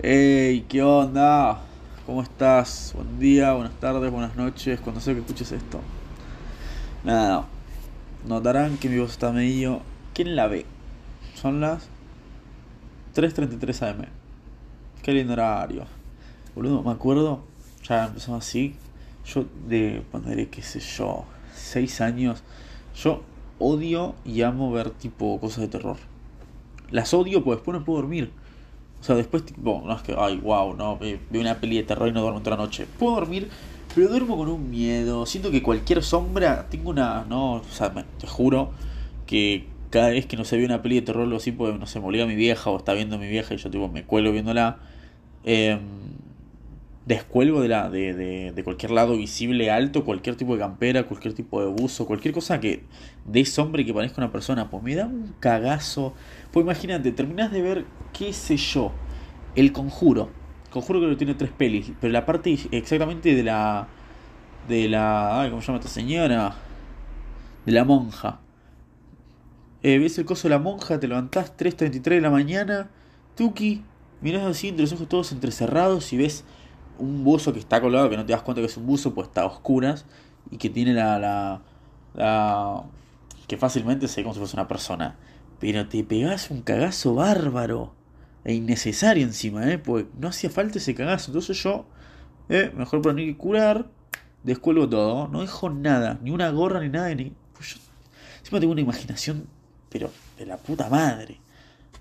Hey, ¿qué onda? ¿Cómo estás? Buen día, buenas tardes, buenas noches, cuando sea que escuches esto. Nada, notarán que mi voz está medio... ¿Quién la ve? Son las 3.33 am. Qué lindo horario. Boludo, me acuerdo, ya empezamos así. Yo de ponerle, qué sé yo, 6 años. Yo odio y amo ver tipo cosas de terror. Las odio porque después no puedo dormir. O sea, después, tipo, no es que, ay, wow, no, veo una peli de terror y no duermo toda la noche. Puedo dormir, pero duermo con un miedo. Siento que cualquier sombra, tengo una, no, o sea, te juro que cada vez que no se ve una peli de terror, algo así, pues, no sé, me a mi vieja o está viendo a mi vieja y yo, tipo, me cuelo viéndola. Eh, descuelgo de, la, de, de, de, cualquier lado visible alto, cualquier tipo de campera, cualquier tipo de buzo, cualquier cosa que de sombra y que parezca una persona, pues me da un cagazo. Pues imagínate, terminás de ver, qué sé yo, El Conjuro. Conjuro que tiene tres pelis, pero la parte exactamente de la... De la... Ay, ¿Cómo se llama esta señora? De la monja. Eh, ves el coso de la monja, te levantás 3.33 de la mañana, Tuki, mirás así entre los ojos todos entrecerrados y ves un buzo que está colgado, que no te das cuenta que es un buzo, pues está a oscuras y que tiene la, la, la que fácilmente se ve como si fuese una persona. Pero te pegás un cagazo bárbaro e innecesario encima, ¿eh? Porque no hacía falta ese cagazo. Entonces yo, eh, mejor para que curar, descuelgo todo. No dejo nada, ni una gorra ni nada. Ni... Pues yo encima tengo una imaginación, pero de la puta madre.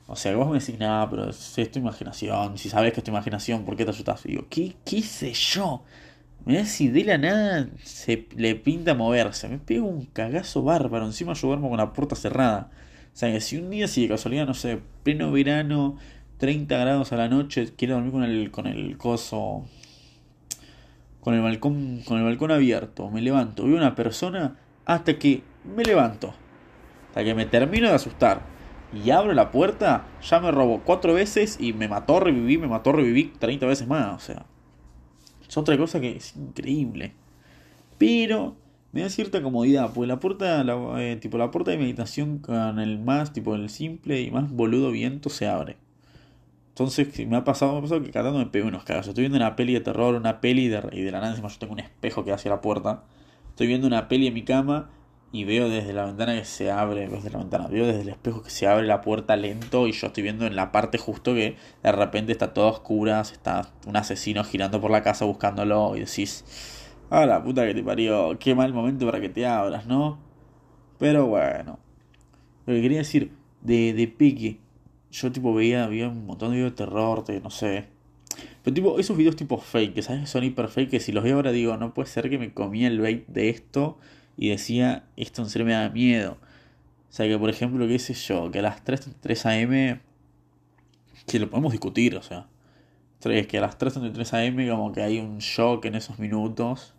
O sea, vos me decís, nada, pero es tu imaginación. Si sabes que es tu imaginación, ¿por qué te asustas? Y digo, ¿qué, qué sé yo? Me da si de la nada se le pinta moverse. Me pego un cagazo bárbaro. Encima yo duermo con la puerta cerrada. O sea, que si un día, si de casualidad, no sé, pleno verano, 30 grados a la noche, quiero dormir con el, con el coso. Con el balcón, con el balcón abierto. Me levanto, veo una persona hasta que me levanto. Hasta que me termino de asustar y abro la puerta, ya me robó cuatro veces y me mató, reviví, me mató, reviví 30 veces más. O sea, es otra cosa que es increíble. Pero me da cierta comodidad, pues la puerta, la, eh, tipo la puerta de meditación con el más, tipo el simple y más boludo viento se abre. Entonces me ha pasado, me ha pasado que cada me pego unos cagazos. Estoy viendo una peli de terror, una peli de, y de la nada encima yo tengo un espejo que hacia la puerta. Estoy viendo una peli en mi cama y veo desde la ventana que se abre, desde la ventana, veo desde el espejo que se abre la puerta lento y yo estoy viendo en la parte justo que de repente está toda oscura, está un asesino girando por la casa buscándolo y decís, ah la puta que te parió, qué mal momento para que te abras, ¿no? Pero bueno, lo que quería decir de, de yo tipo veía, había un montón de videos de terror, de, no sé. Pero tipo, esos videos tipo fake, que sabes que son hiper fake, que si los veo ahora digo, no puede ser que me comí el bait de esto y decía, esto en serio me da miedo. O sea que, por ejemplo, qué sé yo, que a las 3.33 am, que lo podemos discutir, o sea, que a las 3.33 am como que hay un shock en esos minutos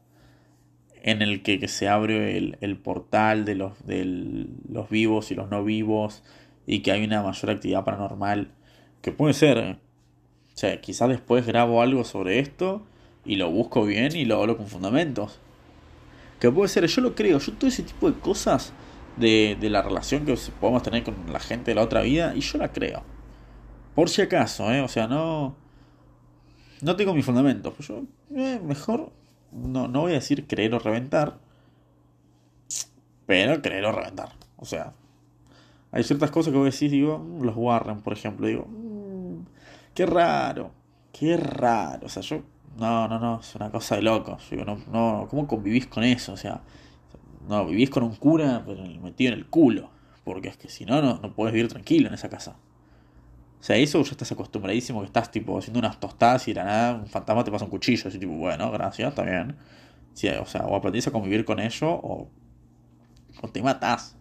en el que, que se abre el, el, portal de los, de los vivos y los no vivos y que hay una mayor actividad paranormal, que puede ser, ¿eh? o sea, quizás después grabo algo sobre esto y lo busco bien y lo hablo con fundamentos. Que puede ser, yo lo creo, yo todo ese tipo de cosas de, de la relación que podemos tener con la gente de la otra vida, y yo la creo. Por si acaso, ¿eh? O sea, no. No tengo mis fundamentos. Pues yo, eh, mejor. No, no voy a decir creer o reventar. Pero creer o reventar. O sea, hay ciertas cosas que voy a decir, digo, mm, los Warren, por ejemplo. Digo, mmm, qué raro. Qué raro. O sea, yo no, no, no, es una cosa de loco. Yo no, no, ¿cómo convivís con eso? O sea, no, vivís con un cura pero metido en el culo. Porque es que si no, no, no puedes vivir tranquilo en esa casa. O sea, eso ya estás acostumbradísimo que estás tipo haciendo unas tostadas y la nada un fantasma te pasa un cuchillo. Así tipo, bueno, gracias, está bien. o sea, o aprendís a convivir con ello o, o te matás.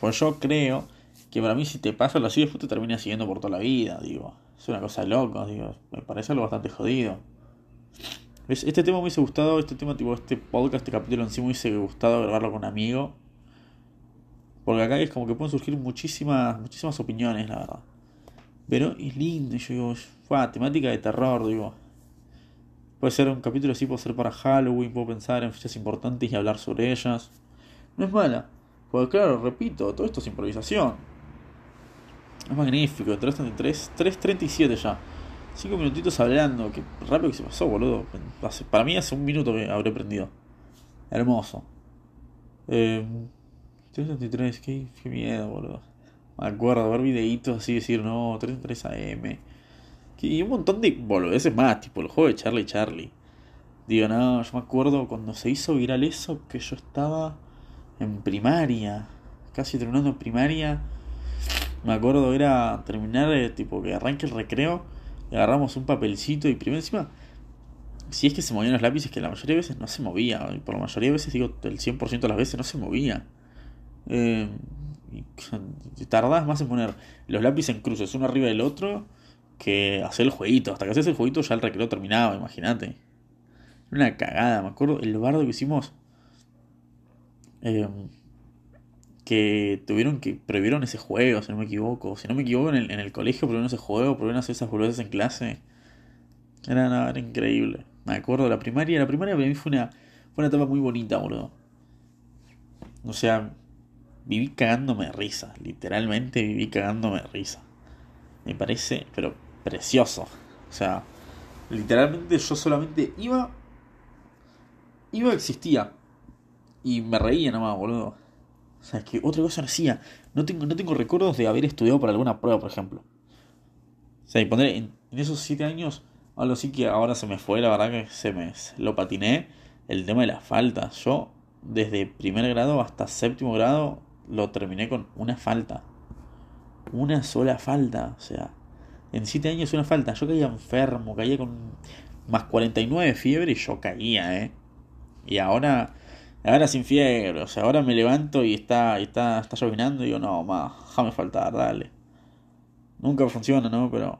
Pues yo creo que para mí si te pasa lo así después te termina siguiendo por toda la vida, digo. Es una cosa de loco, digo. Me parece algo bastante jodido. Este tema me hubiese gustado, este tema, tipo, este podcast, este capítulo en sí me hubiese gustado grabarlo con un amigo. Porque acá es como que pueden surgir muchísimas, muchísimas opiniones, la verdad. Pero es lindo, yo digo, fue temática de terror, digo. Puede ser un capítulo así, puede ser para Halloween, puedo pensar en fechas importantes y hablar sobre ellas. No es mala. Porque claro, repito, todo esto es improvisación. Es magnífico, 3.33, 3.37 ya. Cinco minutitos hablando, que rápido que se pasó, boludo. para mí hace un minuto que habré prendido. Hermoso. Eh, 333, qué, qué miedo, boludo. Me acuerdo ver videitos así, decir, no, 33 AM. Y un montón de boludeces más, tipo el juego de Charlie Charlie. Digo, no, yo me acuerdo cuando se hizo viral eso, que yo estaba en primaria, casi terminando en primaria. Me acuerdo era terminar, eh, tipo que arranque el recreo, agarramos un papelcito y primero encima, si es que se movían los lápices, que la mayoría de veces no se movía, y por la mayoría de veces, digo, el 100% de las veces no se movía. Eh, tardás más en poner los lápices en cruces uno arriba del otro que hacer el jueguito. Hasta que haces el jueguito ya el recreo terminaba, imagínate. Una cagada, me acuerdo el bardo que hicimos. Em, que tuvieron que prohibieron ese juego, si no me equivoco. Si no me equivoco, en el, en el colegio prohibieron ese juego, prohibieron hacer esas boludeces en clase. Era, era increíble. Me acuerdo de la primaria. La primaria para mí fue una, fue una etapa muy bonita, boludo. O sea, viví cagándome de risa. Literalmente viví cagándome de risa. Me parece, pero precioso. O sea, literalmente yo solamente iba. Iba, existía. Y me reía nomás, boludo. O sea, es que otra cosa no hacía. No tengo, no tengo recuerdos de haber estudiado para alguna prueba, por ejemplo. O sea, y poner en, esos siete años, algo así que ahora se me fue, la verdad que se me lo patiné. El tema de las faltas. Yo, desde primer grado hasta séptimo grado, lo terminé con una falta. Una sola falta. O sea, en 7 años una falta. Yo caía enfermo, caía con más 49 fiebre y yo caía, ¿eh? Y ahora, ahora sin fiebre. O sea, ahora me levanto y está, y está, está llovinando y digo, no, más, déjame faltar, dale. Nunca funciona, ¿no? Pero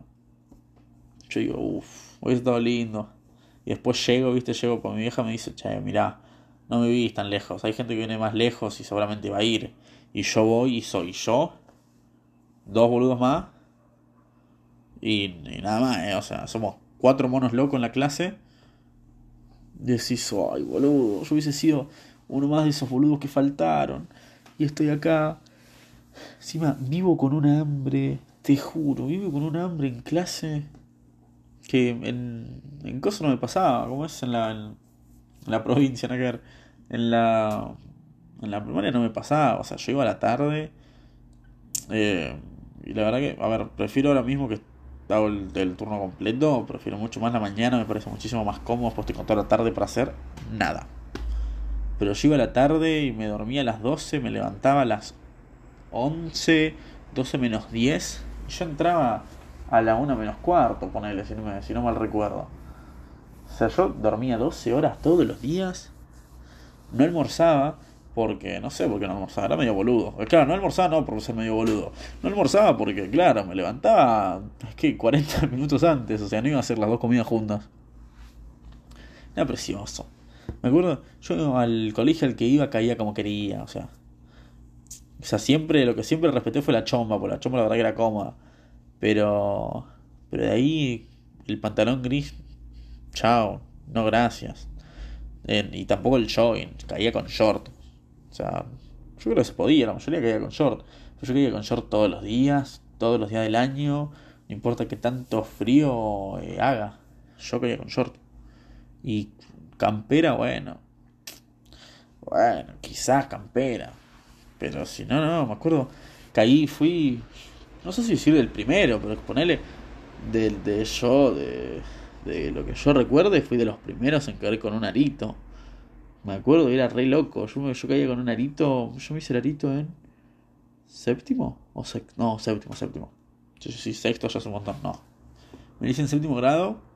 yo digo, uff, hoy estado lindo. Y después llego, viste, llego con mi vieja me dice, che, mirá, no me vivís tan lejos. Hay gente que viene más lejos y seguramente va a ir. Y yo voy y soy yo, dos boludos más y, nada más, eh, o sea, somos cuatro monos locos en la clase. Decís, ay, boludo, yo hubiese sido uno más de esos boludos que faltaron. Y estoy acá. Encima, vivo con un hambre, te juro, vivo con un hambre en clase que en, en cosas no me pasaba, como es en la, en, la provincia, ¿no? En la, en la primaria no me pasaba, o sea, yo iba a la tarde. Eh, y la verdad que, a ver, prefiero ahora mismo que hago el, turno completo, prefiero mucho más la mañana, me parece muchísimo más cómodo, pues estoy con toda la tarde para hacer nada. Pero yo iba a la tarde y me dormía a las 12, me levantaba a las 11, 12 menos 10, y yo entraba a la 1 menos cuarto, ponele, si no, si no mal recuerdo. O sea, yo dormía 12 horas todos los días, no almorzaba, porque, no sé por qué no almorzaba, era medio boludo. Eh, claro, no almorzaba no por ser medio boludo. No almorzaba porque, claro, me levantaba, es que 40 minutos antes, o sea, no iba a hacer las dos comidas juntas. Era precioso. Me acuerdo, yo al colegio al que iba caía como quería, o sea. O sea, siempre, lo que siempre respeté fue la chomba, porque la chomba la verdad que era cómoda. Pero, pero de ahí, el pantalón gris, chao, no gracias. y tampoco el jogging, caía con short. O sea, yo creo que se podía, la mayoría caía con short. Pero yo caía con short todos los días, todos los días del año, no importa que tanto frío eh, haga. Yo caía con short. Y campera, bueno. Bueno, quizás campera. Pero si no, no, me acuerdo. Caí, fui. No sé si decir del primero, pero ponerle. Del de yo, de, de lo que yo recuerde, fui de los primeros en caer con un arito. Me acuerdo, era re loco. Yo, me, yo caía con un arito. Yo me hice el arito en. ¿Séptimo? O no, séptimo, séptimo. Yo, sí, sexto ya hace un montón, no. Me hice en séptimo grado.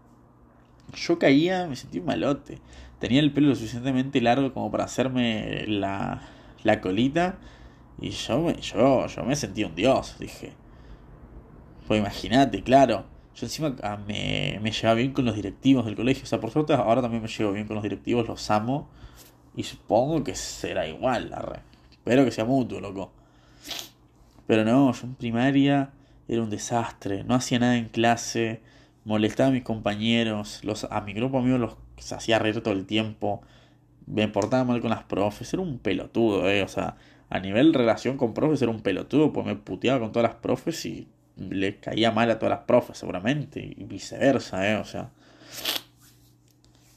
Yo caía, me sentí un malote. Tenía el pelo lo suficientemente largo como para hacerme la, la colita. Y yo me, yo, yo me sentí un dios, dije. Pues imagínate, claro. Yo encima ah, me, me llevaba bien con los directivos del colegio. O sea, por suerte ahora también me llevo bien con los directivos, los amo. Y supongo que será igual, la re. Espero que sea mutuo, loco. Pero no, yo en primaria era un desastre. No hacía nada en clase. Molestaba a mis compañeros. Los, a mi grupo amigos los se hacía reír todo el tiempo. Me portaba mal con las profes. Era un pelotudo, eh. O sea, a nivel relación con profes era un pelotudo. Pues me puteaba con todas las profes y le caía mal a todas las profes, seguramente, y viceversa, ¿eh? O sea.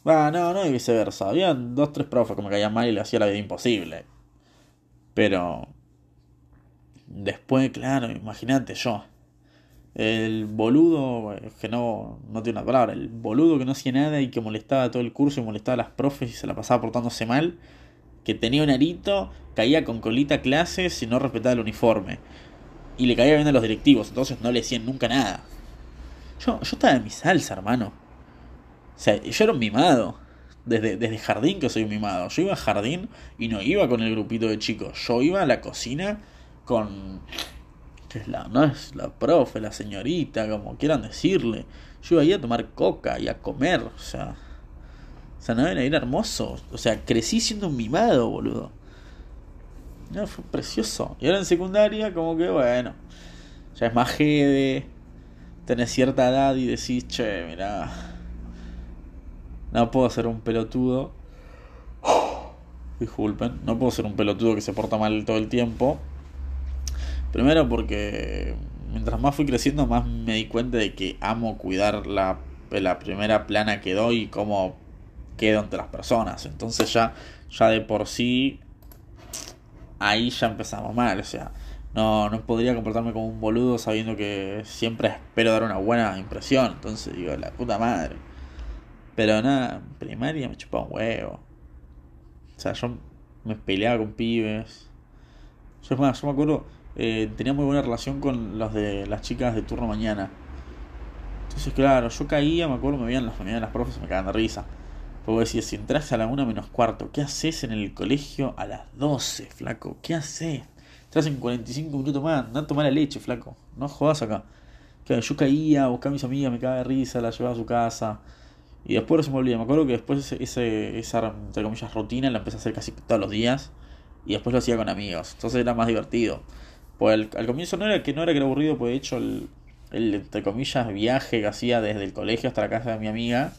Bueno, no, no y viceversa. Había dos, tres profes que me caían mal y le hacía la vida imposible. Pero. Después, claro, imagínate yo. El boludo, que no, no tiene una palabra, el boludo que no hacía nada y que molestaba todo el curso y molestaba a las profes y se la pasaba portándose mal, que tenía un arito, caía con colita clases y no respetaba el uniforme. Y le caía bien a los directivos, entonces no le decían nunca nada. Yo, yo estaba en mi salsa, hermano. O sea, yo era un mimado. Desde, desde jardín que soy un mimado. Yo iba a jardín y no iba con el grupito de chicos. Yo iba a la cocina con es la, no es la profe, la señorita, como quieran decirle. Yo iba ahí a tomar coca y a comer, o sea. O sea, no era hermoso. O sea, crecí siendo un mimado, boludo. No, fue precioso. Y ahora en secundaria, como que bueno. Ya es más jede. Tenés cierta edad y decís, che, mirá. No puedo ser un pelotudo. Disculpen, no puedo ser un pelotudo que se porta mal todo el tiempo. Primero porque mientras más fui creciendo, más me di cuenta de que amo cuidar la, la primera plana que doy y cómo quedo entre las personas. Entonces ya, ya de por sí, ahí ya empezamos mal. O sea, no, no podría comportarme como un boludo sabiendo que siempre espero dar una buena impresión. Entonces digo, la puta madre. Pero nada, primaria me chupaba un huevo. O sea, yo me peleaba con pibes. Yo, yo me acuerdo eh, tenía muy buena relación con los de las chicas de turno mañana. Entonces, claro, yo caía, me acuerdo, me veían las mañanas las profes, me cagaban de risa. Porque decía, si entras a la una menos cuarto, ¿qué haces en el colegio a las 12, flaco? ¿Qué haces? Entras en 45 minutos más, no tomar la leche, flaco. No jodas acá. Claro, yo caía, buscaba a mis amigas, me cagaba de risa, las llevaba a su casa. Y después se me olvidaba. Me acuerdo que después ese, esa, entre comillas, rutina la empecé a hacer casi todos los días. Y después lo hacía con amigos. Entonces era más divertido. Pues al, comienzo no era que no era que era aburrido, pues de hecho el, el, entre comillas viaje que hacía desde el colegio hasta la casa de mi amiga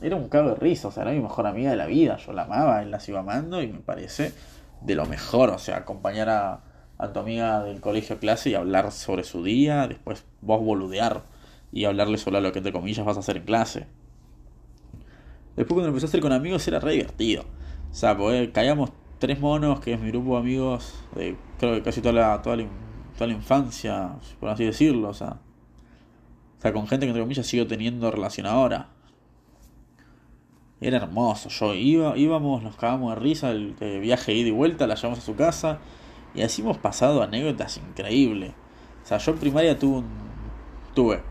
era un cago de risa, o sea, era mi mejor amiga de la vida, yo la amaba, él la iba amando y me parece de lo mejor, o sea, acompañar a, a tu amiga del colegio a clase y hablar sobre su día, después vos boludear y hablarle sobre lo que entre comillas vas a hacer en clase. Después cuando empecé a hacer con amigos era re divertido. O sea, pues caíamos tres monos, que es mi grupo de amigos, de creo que casi toda la, toda toda la infancia, por así decirlo, o sea. O sea, con gente que entre comillas sigo teniendo relación ahora. Era hermoso, yo iba, íbamos, nos cagamos de risa, el, viaje ida y vuelta, la llevamos a su casa. Y así hemos pasado anécdotas increíbles. O sea, yo en primaria tuve un, tuve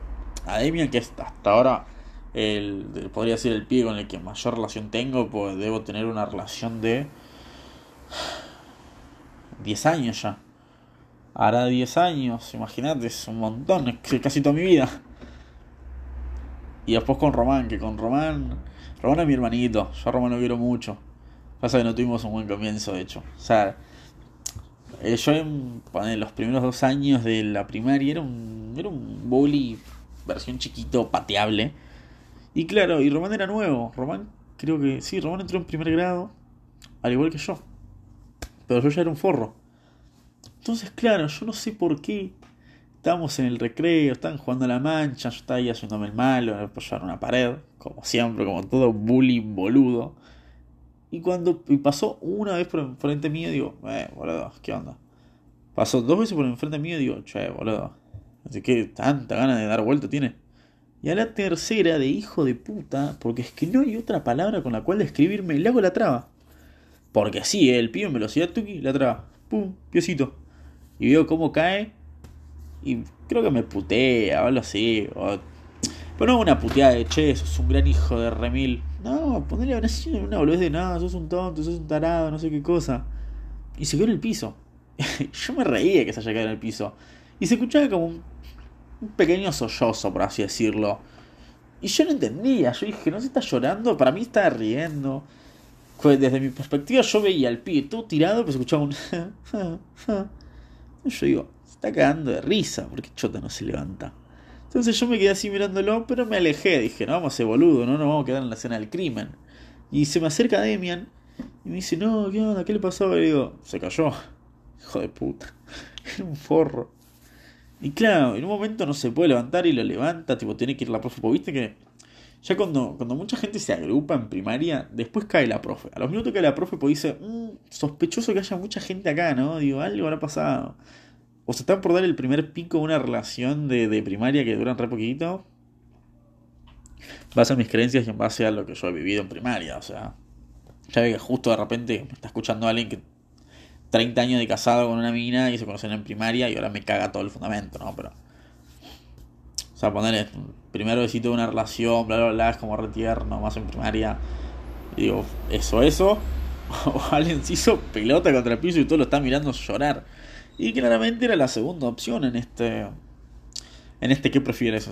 a que hasta ahora el, podría ser el pie con el que mayor relación tengo, pues debo tener una relación de 10 años ya. Hará 10 años, imagínate, es un montón, es casi toda mi vida. Y después con Román, que con Román. Román es mi hermanito, yo a Román lo quiero mucho. Pasa que no tuvimos un buen comienzo, de hecho. O sea, eh, yo en, los primeros dos años de la primaria era un, era un bully versión chiquito, pateable. Y claro, y Román era nuevo. Román, creo que sí, Román entró en primer grado, al igual que yo pero yo ya era un forro. Entonces, claro, yo no sé por qué estábamos en el recreo, estaban jugando a la mancha, yo estaba ahí haciéndome el malo, apoyar una pared, como siempre, como todo bullying boludo. Y cuando pasó una vez por enfrente mío, digo, eh, boludo, ¿qué onda? Pasó dos veces por enfrente mío, digo, che, boludo, así que tanta ganas de dar vuelta tiene. Y a la tercera, de hijo de puta, porque es que no hay otra palabra con la cual describirme, le hago la traba. Porque así, el pibe en velocidad tuki, la traba. Pum, piecito. Y veo cómo cae. Y creo que me putea o algo así. Pero no una puteada de che, sos un gran hijo de remil. No, ponerle una boludez de nada, sos un tonto, sos un tarado, no sé qué cosa. Y se quedó en el piso. Yo me reía que se haya quedado en el piso. Y se escuchaba como un, un pequeño sollozo, por así decirlo. Y yo no entendía. Yo dije, no se está llorando. Para mí está riendo desde mi perspectiva yo veía al pibe todo tirado, pero escuchaba un... yo digo, se está cagando de risa, porque Chota no se levanta. Entonces yo me quedé así mirándolo, pero me alejé, dije, no vamos a ser boludo, no nos vamos a quedar en la escena del crimen. Y se me acerca Demian y me dice, no, ¿qué onda? ¿Qué le pasó? Y digo, se cayó. Hijo de puta. Era un forro. Y claro, en un momento no se puede levantar y lo levanta, tipo, tiene que ir la profe. Viste que ya cuando, cuando mucha gente se agrupa en primaria, después cae la profe. A los minutos cae la profe, pues dice, mmm, sospechoso que haya mucha gente acá, ¿no? Digo, algo habrá pasado. O se está por dar el primer pico de una relación de, de primaria que duran re poquito. Base a mis creencias y en base a lo que yo he vivido en primaria, o sea. Ya ve que justo de repente me está escuchando alguien que 30 años de casado con una mina y se conocen en primaria y ahora me caga todo el fundamento, ¿no? Pero. O sea, ponerle primer besito de una relación, bla, bla, bla, es como retierno, más en primaria. Y digo, eso, eso. O alguien se hizo pelota contra el piso y todo lo está mirando llorar. Y claramente era la segunda opción en este. En este, ¿qué prefieres?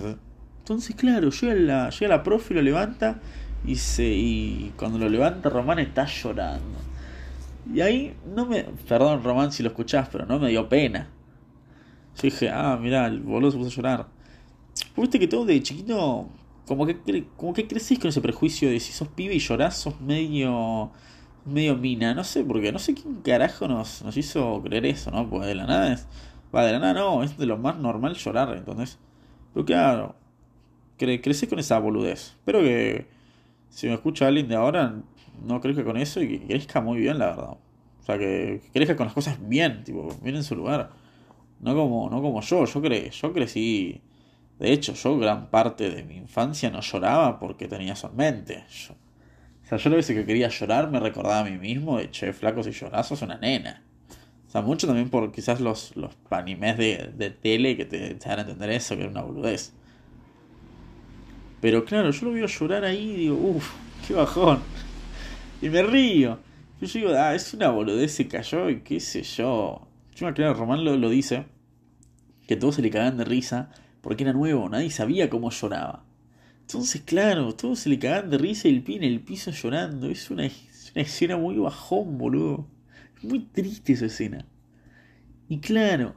Entonces, claro, llega la, llega la profe, lo levanta y, se, y cuando lo levanta Román está llorando. Y ahí no me... Perdón Román si lo escuchás, pero no me dio pena. Yo dije, ah, mira, el boludo se puso a llorar. Viste que todo de chiquito, como que, como que creces con ese prejuicio de si sos pibe y llorás, sos medio, medio mina. No sé, porque no sé quién carajo nos, nos hizo creer eso, ¿no? Pues de la nada es... Va, de la nada no, es de lo más normal llorar, entonces... Pero claro, cre con esa boludez. Espero que si me escucha alguien de ahora, no crezca con eso y que crezca muy bien, la verdad. O sea, que, crezca con las cosas bien, tipo, bien en su lugar. No como, no como yo, yo, cre yo crecí... De hecho, yo gran parte de mi infancia no lloraba porque tenía eso en mente. Yo, o sea, yo lo veces que quería llorar me recordaba a mí mismo de, che, flacos y llorazos, una nena. O sea, mucho también por quizás los, los animes de, de tele que te, te dan a entender eso, que era una boludez. Pero claro, yo lo veo llorar ahí y digo, uff, qué bajón. Y me río. Yo digo, ah, es una boludez, se cayó y qué sé yo. Yo me acuerdo, Román lo, lo dice, que todos se le cagaban de risa porque era nuevo, nadie sabía cómo lloraba. Entonces, claro, todos se le cagaban de risa y el pie en el piso llorando. Es una, es una escena muy bajón, boludo. Es muy triste esa escena. Y claro,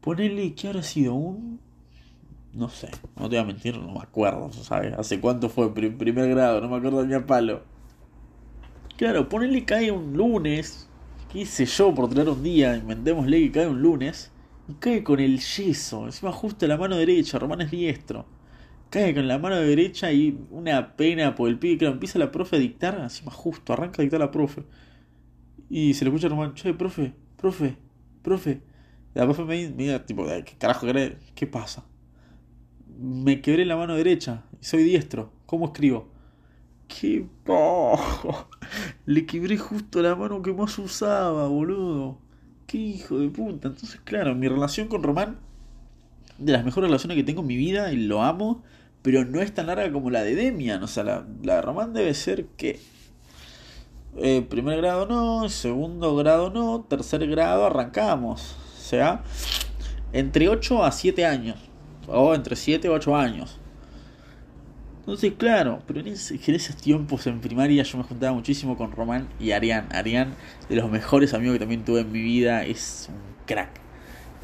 ponerle que ahora ha sido un no sé, no te voy a mentir, no me acuerdo, ¿sabes? ¿Hace cuánto fue primer grado? No me acuerdo ni a palo. Claro, ponele cae un lunes, qué sé yo, por tener un día, inventémosle que cae un lunes, cae con el yeso, encima justo la mano derecha, Román es diestro. Cae con la mano derecha y una pena por el pibe, claro, empieza la profe a dictar, encima justo, arranca a dictar la profe. Y se le escucha a Román, che, profe, profe, profe. La profe me dice, tipo, ¿qué carajo querés? ¿Qué pasa? me quebré la mano derecha y soy diestro. ¿Cómo escribo? ¡Qué poco! Le quebré justo la mano que más usaba, boludo. ¡Qué hijo de puta! Entonces, claro, mi relación con Román, de las mejores relaciones que tengo en mi vida y lo amo, pero no es tan larga como la de Demian. O sea, la, la de Román debe ser que. Eh, primer grado no, segundo grado no, tercer grado arrancamos. O sea, entre 8 a 7 años o entre 7 o 8 años. Entonces, claro, pero en, esos tiempos en primaria yo me juntaba muchísimo con Román y Arián. Arián, de los mejores amigos que también tuve en mi vida, es un crack.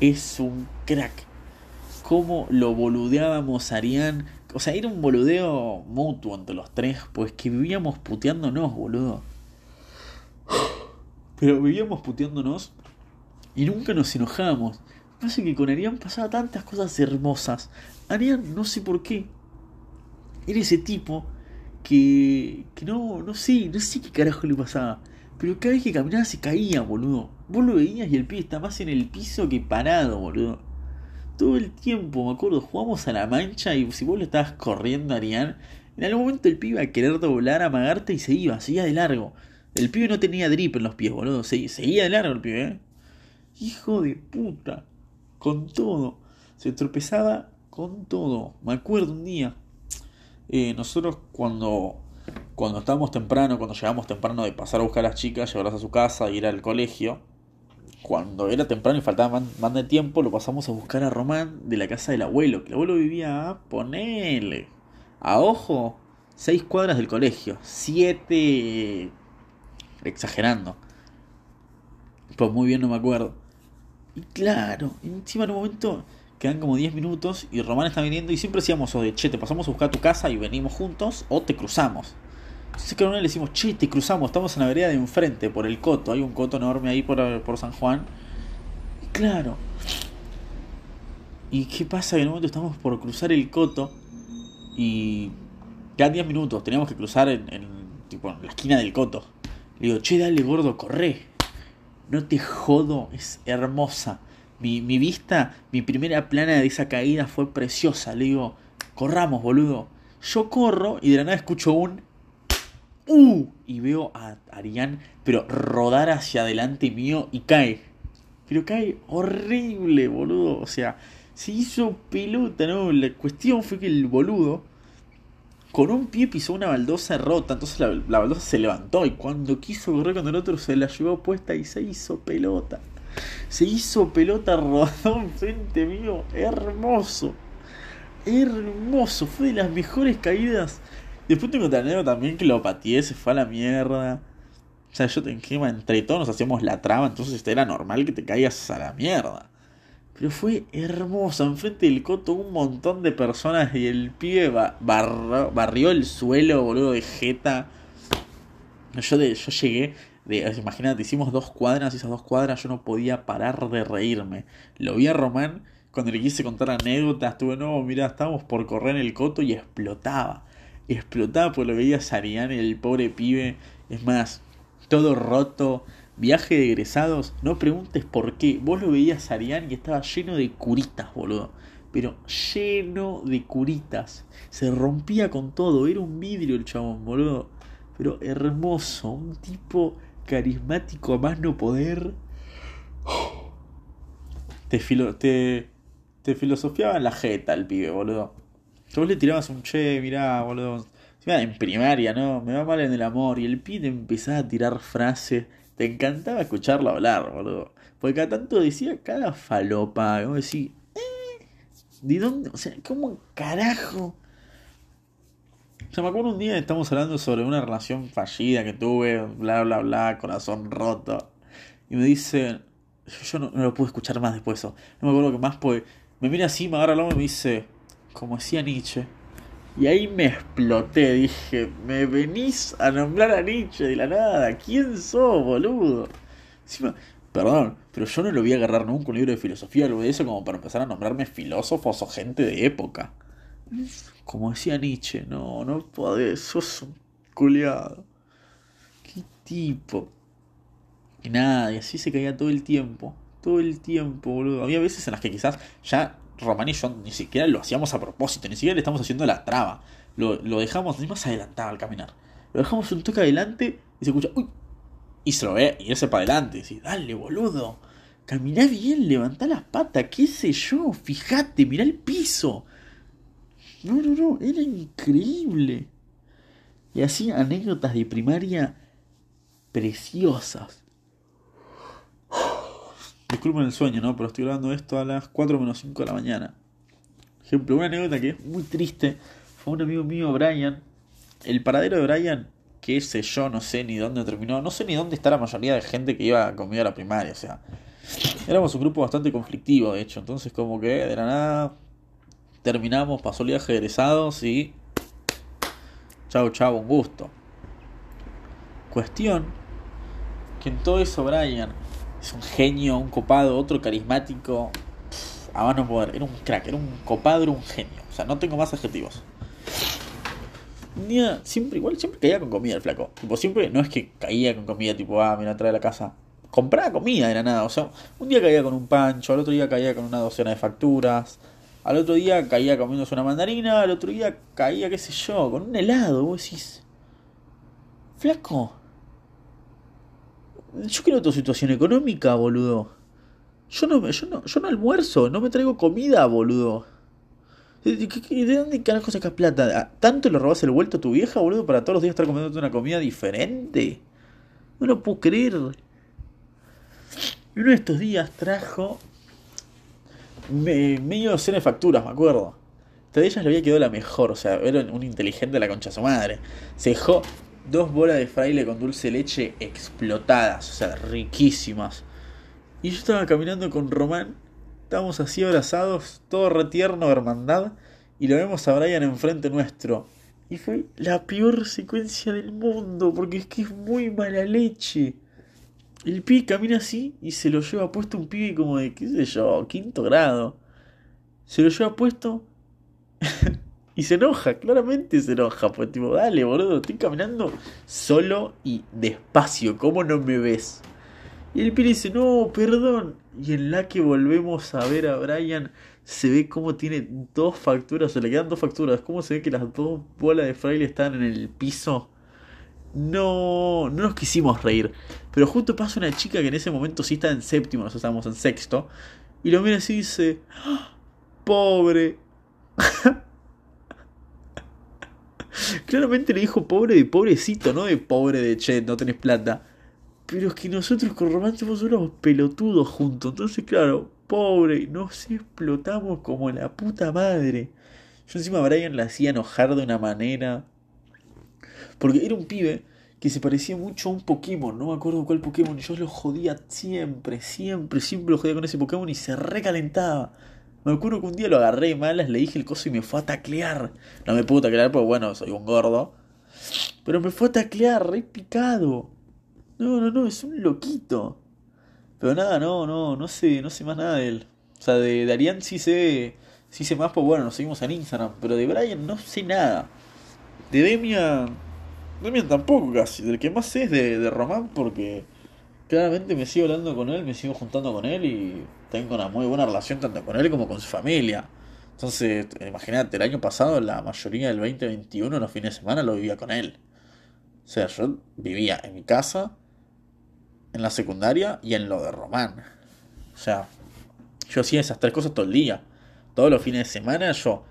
Es un crack. Cómo lo boludeábamos Arián. O sea, era un boludeo mutuo entre los tres, pues que vivíamos puteándonos, boludo. Pero vivíamos puteándonos y nunca nos enojábamos. Pasa que con Arián pasaba tantas cosas hermosas. Arián, no sé por qué, era ese tipo que, que no, no sé, no sé qué carajo le pasaba. Pero cada vez que caminaba se caía, boludo. Vos lo veías y el pie está más en el piso que parado, boludo. Todo el tiempo, me acuerdo, jugamos a la mancha y si vos lo estabas corriendo, Arián, en algún momento el pibe iba a querer doblar, amagarte y se iba, seguía de largo. El pibe no tenía drip en los pies, boludo. Seguía de largo el pibe, ¿eh? Hijo de puta con todo. Se tropezaba con todo. Me acuerdo un día, eh, nosotros cuando, cuando estábamos temprano, cuando llegamos temprano de pasar a buscar a las chicas, llevarlas a su casa, ir al colegio, cuando era temprano y faltaba más, de tiempo, lo pasamos a buscar a Román de la casa del abuelo, que el abuelo vivía a ponele, a ojo, seis cuadras del colegio, siete, exagerando. Pues muy bien no me acuerdo. Y claro, encima en un momento quedan como 10 minutos y Román está viniendo y siempre decíamos o de che, te pasamos a buscar tu casa y venimos juntos o te cruzamos. Entonces que a le decimos, che, te cruzamos, estamos en la vereda de enfrente, por el coto, hay un coto enorme ahí por, por San Juan. Y claro, ¿Y qué pasa? Que en un momento estamos por cruzar el coto y quedan 10 minutos, teníamos que cruzar en, en, tipo, en la esquina del coto. Le digo, che, dale gordo, corre. No te jodo, es hermosa. Mi, mi vista, mi primera plana de esa caída fue preciosa. Le digo, corramos, boludo. Yo corro y de la nada escucho un... ¡Uh! Y veo a Arián, pero rodar hacia adelante mío y cae. Pero cae horrible, boludo. O sea, se hizo pelota, ¿no? La cuestión fue que el boludo con un pie pisó una baldosa rota, entonces la, la, baldosa se levantó y cuando quiso correr con el otro se la llevó puesta y se hizo pelota. Se hizo pelota rodó enfrente mío, hermoso. Hermoso, fue de las mejores caídas. Después tengo otra también que lo pateé, se fue a la mierda. O sea, yo encima entre todos nos hacíamos la traba, entonces era normal que te caigas a la mierda. Pero fue hermoso, enfrente del coto un montón de personas y el pibe barrió el suelo, boludo, de jeta. Yo, de, yo llegué, imagínate, hicimos dos cuadras y esas dos cuadras yo no podía parar de reírme. Lo vi a Román cuando le quise contar anécdotas, estuve, no, mira, estábamos por correr en el coto y explotaba. Explotaba porque lo veía Sarian, el pobre pibe. Es más, todo roto, Viaje de egresados, no preguntes por qué. Vos lo veías a Arián y estaba lleno de curitas, boludo. Pero lleno de curitas. Se rompía con todo. Era un vidrio el chabón, boludo. Pero hermoso. Un tipo carismático a más no poder. Te, filo, te, te filosofiaba en la jeta el pibe, boludo. Vos le tirabas un che, mirá, boludo. En primaria, ¿no? Me va mal en el amor. Y el pibe empezaba a tirar frases te encantaba escucharlo hablar, boludo. Porque cada tanto decía cada falopa. Como decir, ¿eh? ¿De dónde? O sea, ¿cómo carajo? O sea, me acuerdo un día estamos hablando sobre una relación fallida que tuve, bla, bla, bla, corazón roto. Y me dice, yo no, lo pude escuchar más después eso. No me acuerdo que más, pues me mira así, me agarra el hombro y me dice, como decía Nietzsche, y ahí me exploté, dije, me venís a nombrar a Nietzsche de la nada, ¿quién sos, boludo? Perdón, pero yo no lo voy a agarrar nunca un libro de filosofía o algo eso como para empezar a nombrarme filósofos o gente de época. Como decía Nietzsche, no, no podés, sos un culiado. ¿Qué tipo? Y nada, así se caía todo el tiempo. Todo el tiempo, boludo. Había veces en las que quizás ya Román y yo ni siquiera lo hacíamos a propósito, ni siquiera le estamos haciendo la traba. Lo, lo dejamos ni más adelantado al caminar. Lo dejamos un toque adelante y se escucha, uy, y se lo ve y irse para adelante. Dice, dale, boludo, caminá bien, levantá las patas, qué sé yo, fíjate, mirá el piso. No, no, no, era increíble. Y así anécdotas de primaria preciosas. Disculpen el sueño, ¿no? Pero estoy grabando esto a las 4 menos 5 de la mañana. Ejemplo, una anécdota que es muy triste. Fue un amigo mío, Brian. El paradero de Brian, qué sé yo, no sé ni dónde terminó. No sé ni dónde está la mayoría de gente que iba conmigo a la primaria. O sea, éramos un grupo bastante conflictivo, de hecho. Entonces, como que de la nada terminamos, pasó el viaje de egresados y. Chau, chau, un gusto. Cuestión que en todo eso, Brian es un genio, un copado, otro carismático. a más no poder. Era un crack, era un copado, era un genio. O sea, no tengo más adjetivos. Día, siempre, igual, siempre caía con comida el flaco. Tipo, siempre, no es que caía con comida, tipo, ah, mira, trae a la casa. Compraba comida, era nada. O sea, un día caía con un pancho, al otro día caía con una docena de facturas. Al otro día caía comiéndose una mandarina, al otro día caía, qué sé yo, con un helado. Vos decís, flaco, yo quiero tu situación económica, boludo. Yo no, yo no, yo no almuerzo, no me traigo comida, boludo. ¿De, dónde carajo sacas plata? Ah, ¿Tanto le robas el vuelto a tu vieja, boludo, para todos los días estar comiendo una comida diferente? No lo puedo creer. Y uno de estos días trajo me, medio de facturas, me acuerdo. Esta de ellas le había quedado la mejor, o sea, era un inteligente la concha de su madre. Se dejó dos bolas de fraile con dulce leche explotadas, o sea, riquísimas. Y yo estaba caminando con Román, estábamos así abrazados, todo retierno, hermandad, y lo vemos a Brian enfrente nuestro. Y fue la peor secuencia del mundo, porque es que es muy mala leche. El pibe camina así y se lo lleva puesto un pibe como de, qué sé yo, quinto grado. Se lo lleva puesto y se enoja, claramente se enoja. Pues tipo, dale, boludo, estoy caminando solo y despacio, ¿cómo no me ves? Y el pibe dice, no, perdón. Y en la que volvemos a ver a Brian, se ve cómo tiene dos facturas, se le quedan dos facturas. ¿Cómo se ve que las dos bolas de fraile están en el piso? No, no nos quisimos reír. Pero justo pasa una chica que en ese momento sí está en séptimo, nosotros estábamos en sexto. Y lo mira así y dice, ¡Ah! pobre. Claramente le dijo pobre de pobrecito, no de pobre de che, no tenés plata. Pero es que nosotros con Román somos unos pelotudos juntos. Entonces, claro, pobre, nos explotamos como la puta madre. Yo encima a Brian la hacía enojar de una manera. Porque era un pibe que se parecía mucho a un Pokémon, no me acuerdo cuál Pokémon, yo lo jodía siempre, siempre, siempre lo jodía con ese Pokémon y se recalentaba. Me acuerdo que un día lo agarré malas, le dije el coso y me fue a taclear. No me pudo taclear porque bueno, soy un gordo. Pero me fue a taclear, re picado. No, no, no, es un loquito. Pero nada, no, no, no sé, no sé más nada de él. O sea, de, de sí sé, sí sé más, pues bueno, nos seguimos en Instagram. Pero de Brian no sé nada. De Demian, Demian tampoco casi. Del que más sé es de, de Román porque claramente me sigo hablando con él, me sigo juntando con él y tengo una muy buena relación tanto con él como con su familia. Entonces, imagínate, el año pasado la mayoría del 2021 los fines de semana lo vivía con él. O sea, yo vivía en mi casa en la secundaria y en lo de Román. O sea, yo hacía esas tres cosas todo el día. Todos los fines de semana yo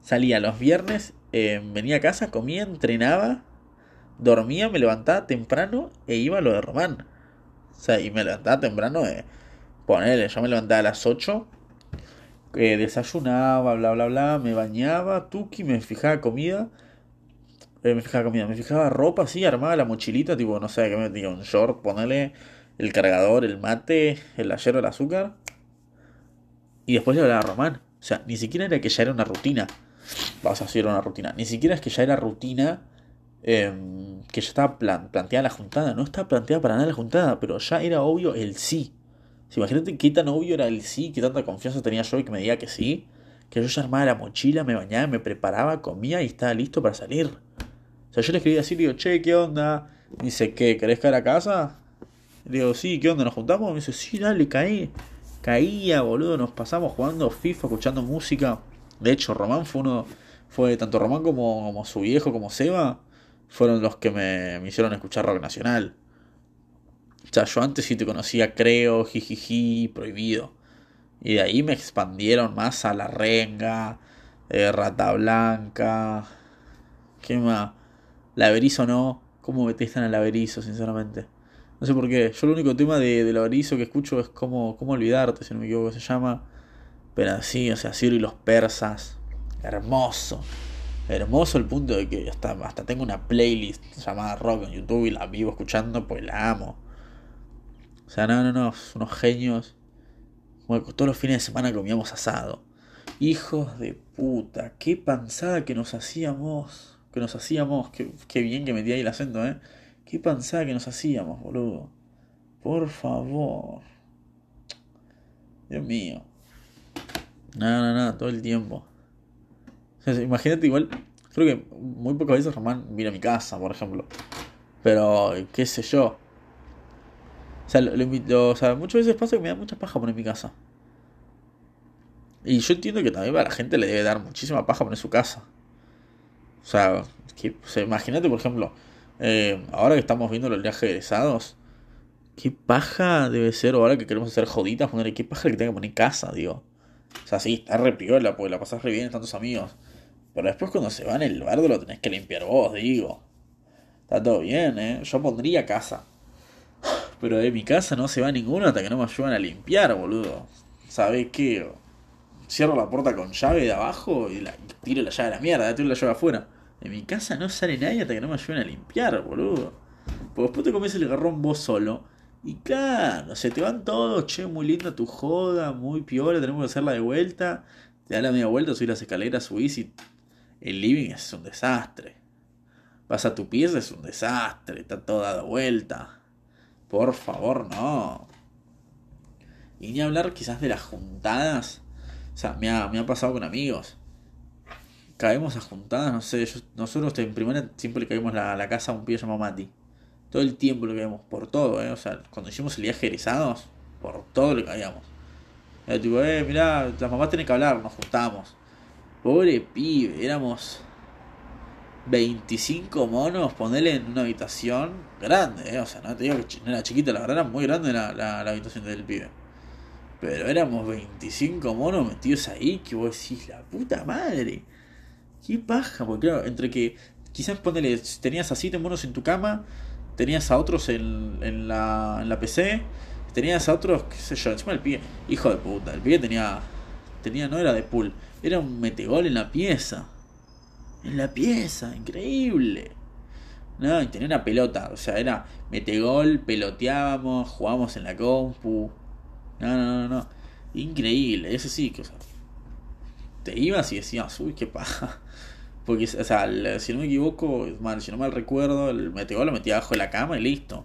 salía los viernes, eh, venía a casa, comía, entrenaba, dormía, me levantaba temprano e iba a lo de Román. O sea, y me levantaba temprano de ponerle, yo me levantaba a las 8, eh, desayunaba, bla, bla, bla, me bañaba, tuki, me fijaba comida eh, me fijaba comida, me fijaba ropa, así, armaba la mochilita, tipo, no sé, que me metía un short, ponerle el cargador, el mate, el ayer el azúcar. Y después le hablaba a Román. O sea, ni siquiera era que ya era una rutina. Vamos a decir una rutina. Ni siquiera es que ya era rutina em, que ya estaba planteada la juntada. No estaba planteada para nada la juntada, pero ya era obvio el sí. imagínate qué tan obvio era el sí, qué tanta confianza tenía yo y que me diga que sí. Que yo ya armaba la mochila, me bañaba, me preparaba, comía y estaba listo para salir. O sea, yo le escribí así, le digo, che, ¿qué onda? Dice, ¿qué? ¿Querés caer a casa? Le digo, sí, ¿qué onda? ¿Nos juntamos? Me dice, sí, dale, caí. Caía, boludo, nos pasamos jugando FIFA, escuchando música. De hecho, Román fue uno, fue tanto Román como, como su viejo, como Seba, fueron los que me, hicieron escuchar rock nacional. O sea, yo antes sí te conocía, creo, jijiji, prohibido. Y de ahí me expandieron más a la renga, eh, rata blanca, ¿qué más? Laberizo no. ¿Cómo detestan al Laberizo, sinceramente? No sé por qué. Yo el único tema de, de Laberizo que escucho es cómo, cómo olvidarte, si no me equivoco, se llama. Pero sí, o sea, Ciro y los persas. Hermoso. Hermoso el punto de que hasta, hasta tengo una playlist llamada Rock en YouTube y la vivo escuchando, pues la amo. O sea, no, no, no, unos genios. todos los fines de semana comíamos asado. Hijos de puta, qué panzada que nos hacíamos que nos hacíamos. Qué, bien que metí ahí el acento, ¿eh? Qué panzada que nos hacíamos, boludo. Por favor. Dios mío. Nada, nada, nada, todo el tiempo. imagínate igual. Creo que muy pocas veces Román viene a mi casa, por ejemplo. Pero, qué sé yo. O sea, lo, o sea, muchas veces pasa que me da mucha paja poner mi casa. Y yo entiendo que también a la gente le debe dar muchísima paja poner su casa. O sea, que, imagínate, por ejemplo, eh, ahora que estamos viendo los viajes egresados, qué paja debe ser, ahora que queremos hacer joditas, ponerle qué paja que tenga que poner casa, digo. O sea, sí, está re piola, pues la pasás re bien, tantos amigos. Pero después cuando se va en el bardo lo tenés que limpiar vos, digo. Está todo bien, ¿eh? Yo pondría casa. Pero de mi casa no se va ninguno hasta que no me ayudan a limpiar, boludo. ¿Sabés qué? Cierro la puerta con llave de abajo y, tiro la llave a la mierda, tiro la llave afuera. En mi casa no sale nadie hasta que no me ayuden a limpiar, boludo. Pues después te comes el garrón vos solo. Y claro, se te van todos, che, muy linda tu joda, muy piola, tenemos que hacerla de vuelta. Te da la media vuelta, subís las escaleras, subís y el living es un desastre. Vas a tu pieza, es un desastre, está todo dado vuelta. Por favor, no. Y ni hablar quizás de las juntadas. O sea, me ha, me ha pasado con amigos. Caemos a juntadas, no sé, nosotros en primera siempre le caímos la, la casa a un pibe llamado Mati. Todo el tiempo lo caíamos, por todo, ¿eh? O sea, cuando hicimos el viaje egresados, por todo lo caíamos. Era tipo, eh, mirá, las mamás tienen que hablar, nos juntamos. Pobre pibe, éramos 25 monos, ponerle en una habitación grande, ¿eh? o sea, no te digo que no era chiquita, la verdad era muy grande la, la, habitación del pibe. Pero éramos 25 monos metidos ahí, que vos decís, la puta madre. Qué paja, porque claro, entre que quizás ponele, tenías a 7 monos en tu cama, tenías a otros en, en, la, en la PC, tenías a otros, qué sé yo, encima el pibe, hijo de puta, el pibe tenía, tenía, no era de pool, era un metegol en la pieza en la pieza, increíble. No, y tenía una pelota, o sea, era metegol, peloteábamos, jugábamos en la compu. No, no, no, no. Increíble, eso sí, que, o sea, te ibas y decías, uy, qué paja. Porque, o sea, si no me equivoco, mal, si no mal recuerdo, el metegol lo metía abajo de la cama y listo.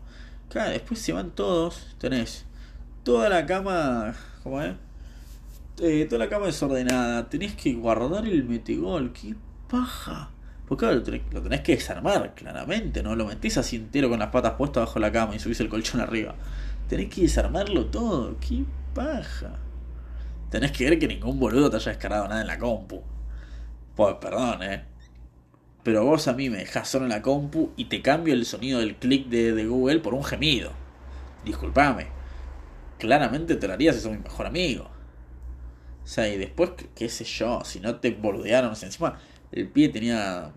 Claro, después se van todos, tenés toda la cama, ¿cómo es? Eh, toda la cama desordenada, tenés que guardar el metegol, qué paja. Porque claro, lo tenés que desarmar, claramente, no lo metés así entero con las patas puestas bajo la cama y subís el colchón arriba. Tenés que desarmarlo todo, qué paja. Tenés que ver que ningún boludo te haya descargado nada en la compu. Pues perdón, eh. Pero vos a mí me dejás solo en la compu y te cambio el sonido del clic de, de Google por un gemido. Disculpame. Claramente te lo harías si sos mi mejor amigo. O sea, y después, qué sé yo, si no te boludearon, encima el pie tenía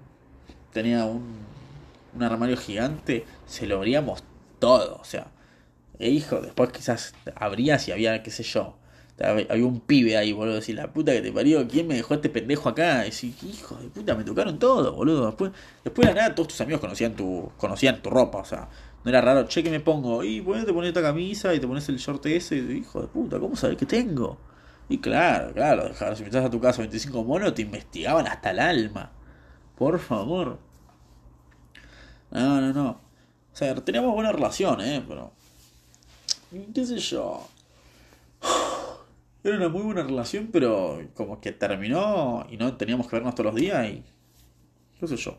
tenía un, un armario gigante, se lo abríamos todo, o sea, e hijo, después quizás abría si había, qué sé yo, había un pibe ahí, boludo, decir, la puta que te parió, ¿quién me dejó este pendejo acá? Decir, hijo de puta, me tocaron todo, boludo. Después, después de nada, todos tus amigos conocían tu, conocían tu ropa, o sea, no era raro, che, que me pongo, y bueno, te pones esta camisa y te pones el short ese, y, hijo de puta, ¿cómo sabes que tengo? Y claro, claro, si me a tu casa 25 monos, te investigaban hasta el alma. Por favor. No, no, no. O sea, teníamos buena relación, ¿eh? Pero... ¿Qué sé yo? Era una muy buena relación, pero como que terminó y no teníamos que vernos todos los días y... ¿Qué sé yo?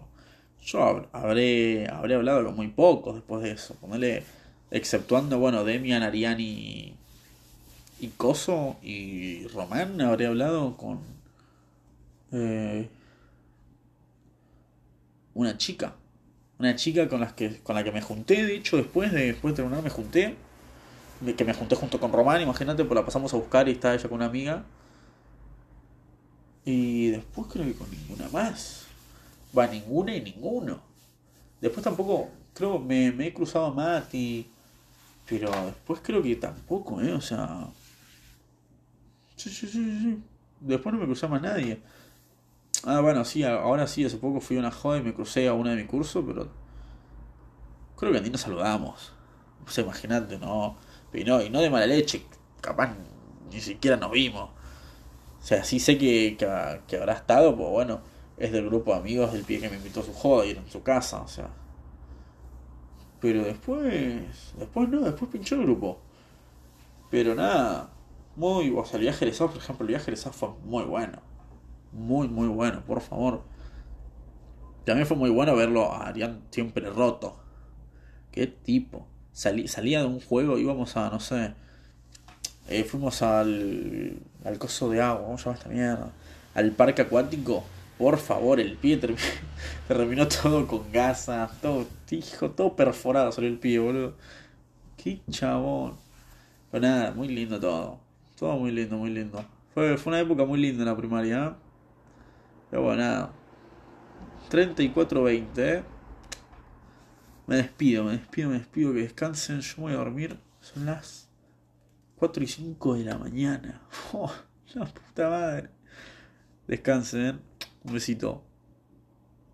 Yo habré, habré hablado con muy pocos después de eso. Ponerle, exceptuando, bueno, Demian, Ariani y Coso y Román habré hablado con eh, una chica. Una chica con, las que, con la que me junté, de hecho, después de, después de terminar me junté. Que me junté junto con Román, imagínate, pues la pasamos a buscar y estaba ella con una amiga. Y después creo que con ninguna más. Va, ninguna y ninguno. Después tampoco, creo, me, me he cruzado a Mati. Pero después creo que tampoco, ¿eh? O sea, Sí, sí, sí, sí. Después no me más nadie. Ah, bueno, sí, ahora sí, hace poco fui a una joda y me crucé a una de mi curso, pero. Creo que ni nos saludamos. O sea, imagínate, no. Y no, y no de mala leche, capaz ni siquiera nos vimos. O sea, sí sé que, que, habrá estado, pues bueno, es del grupo de amigos del pie que me invitó a su joda y era en su casa, o sea. Pero después. Después no, después pinchó el grupo. Pero nada. Muy, o sea, el viaje de por ejemplo, el viaje de fue muy bueno. Muy, muy bueno, por favor. También fue muy bueno verlo a Arián siempre roto. Qué tipo. salía de un juego, íbamos a, no sé. Eh, fuimos al, al coso de agua, ¿cómo se llama esta mierda? Al parque acuático. Por favor, el pie terminó, todo con gasas, todo, hijo, todo perforado salió el pie, boludo. Qué chabón. Pero nada, muy lindo todo. Todo muy lindo, muy lindo. Fue, fue una época muy linda en la primaria. ¿eh? Pero bueno, nada. 34-20, ¿eh? Me despido, me despido, me despido. Que descansen. Yo voy a dormir. Son las 4 y 5 de la mañana. Oh, la puta madre. Descansen. ¿eh? Un besito.